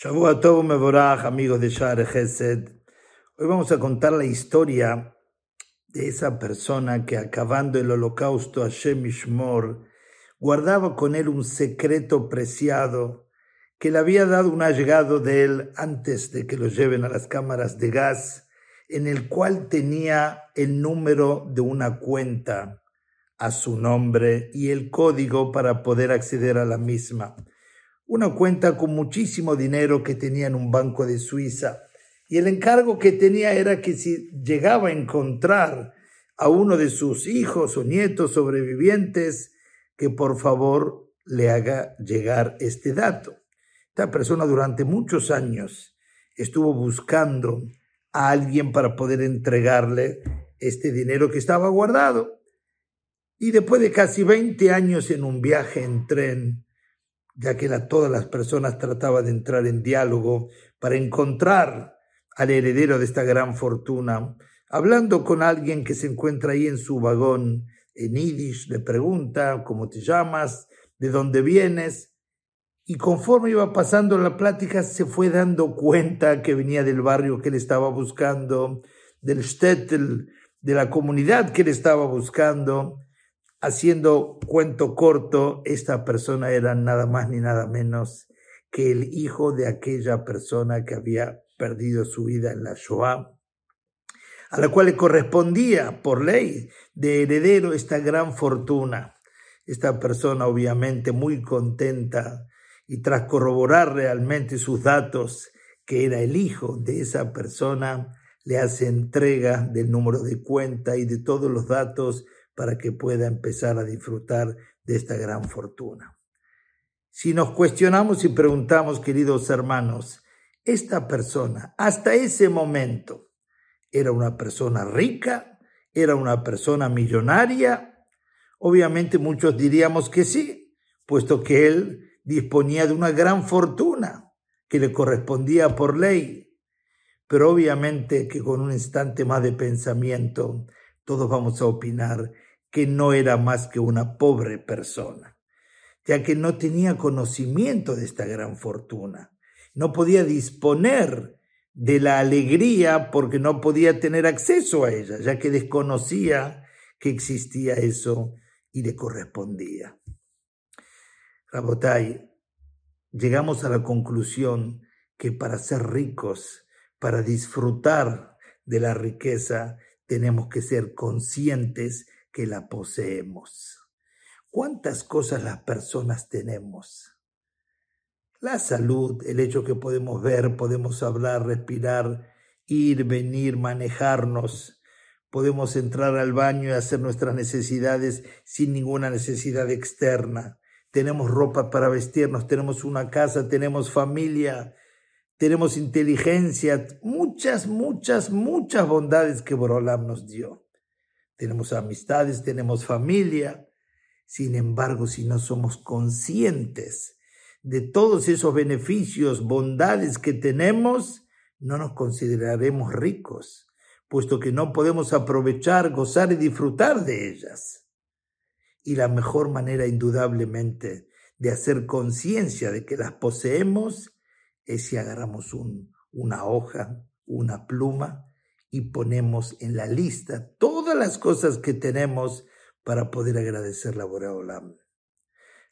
Shavua Tov Mevorach, amigos de Shar Gesed. Hoy vamos a contar la historia de esa persona que acabando el holocausto Hashem Ishmor, guardaba con él un secreto preciado que le había dado un allegado de él antes de que lo lleven a las cámaras de gas, en el cual tenía el número de una cuenta a su nombre y el código para poder acceder a la misma. Una cuenta con muchísimo dinero que tenía en un banco de Suiza. Y el encargo que tenía era que si llegaba a encontrar a uno de sus hijos o nietos sobrevivientes, que por favor le haga llegar este dato. Esta persona durante muchos años estuvo buscando a alguien para poder entregarle este dinero que estaba guardado. Y después de casi 20 años en un viaje en tren, ya que todas las personas trataban de entrar en diálogo para encontrar al heredero de esta gran fortuna, hablando con alguien que se encuentra ahí en su vagón en Yiddish, le pregunta cómo te llamas, de dónde vienes, y conforme iba pasando la plática se fue dando cuenta que venía del barrio que él estaba buscando, del shtetl, de la comunidad que él estaba buscando, Haciendo cuento corto, esta persona era nada más ni nada menos que el hijo de aquella persona que había perdido su vida en la Shoah, a la cual le correspondía por ley de heredero esta gran fortuna. Esta persona obviamente muy contenta y tras corroborar realmente sus datos, que era el hijo de esa persona, le hace entrega del número de cuenta y de todos los datos para que pueda empezar a disfrutar de esta gran fortuna. Si nos cuestionamos y preguntamos, queridos hermanos, esta persona hasta ese momento era una persona rica, era una persona millonaria, obviamente muchos diríamos que sí, puesto que él disponía de una gran fortuna que le correspondía por ley. Pero obviamente que con un instante más de pensamiento todos vamos a opinar que no era más que una pobre persona, ya que no tenía conocimiento de esta gran fortuna, no podía disponer de la alegría porque no podía tener acceso a ella, ya que desconocía que existía eso y le correspondía. Rabotai, llegamos a la conclusión que para ser ricos, para disfrutar de la riqueza, tenemos que ser conscientes que la poseemos. ¿Cuántas cosas las personas tenemos? La salud, el hecho que podemos ver, podemos hablar, respirar, ir, venir, manejarnos. Podemos entrar al baño y hacer nuestras necesidades sin ninguna necesidad externa. Tenemos ropa para vestirnos, tenemos una casa, tenemos familia, tenemos inteligencia, muchas, muchas, muchas bondades que Borolam nos dio tenemos amistades, tenemos familia. Sin embargo, si no somos conscientes de todos esos beneficios, bondades que tenemos, no nos consideraremos ricos, puesto que no podemos aprovechar, gozar y disfrutar de ellas. Y la mejor manera, indudablemente, de hacer conciencia de que las poseemos es si agarramos una hoja, una pluma y ponemos en la lista todas las cosas que tenemos para poder agradecer la Boreolam.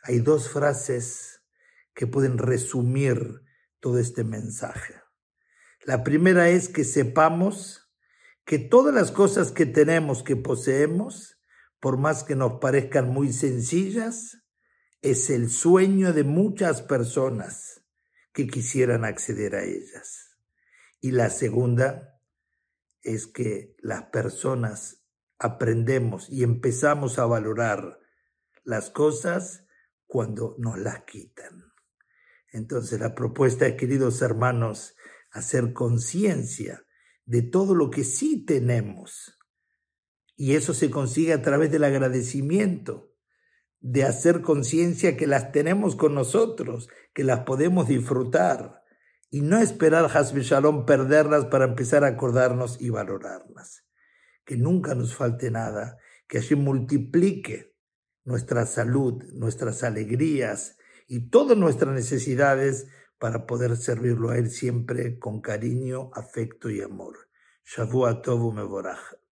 Hay dos frases que pueden resumir todo este mensaje. La primera es que sepamos que todas las cosas que tenemos, que poseemos, por más que nos parezcan muy sencillas, es el sueño de muchas personas que quisieran acceder a ellas. Y la segunda es que las personas aprendemos y empezamos a valorar las cosas cuando nos las quitan. Entonces la propuesta es, queridos hermanos, hacer conciencia de todo lo que sí tenemos. Y eso se consigue a través del agradecimiento, de hacer conciencia que las tenemos con nosotros, que las podemos disfrutar, y no esperar Hasbe Shalom perderlas para empezar a acordarnos y valorarlas. Que nunca nos falte nada, que así multiplique nuestra salud, nuestras alegrías y todas nuestras necesidades para poder servirlo a Él siempre con cariño, afecto y amor. Shavua Tovu Mevorach.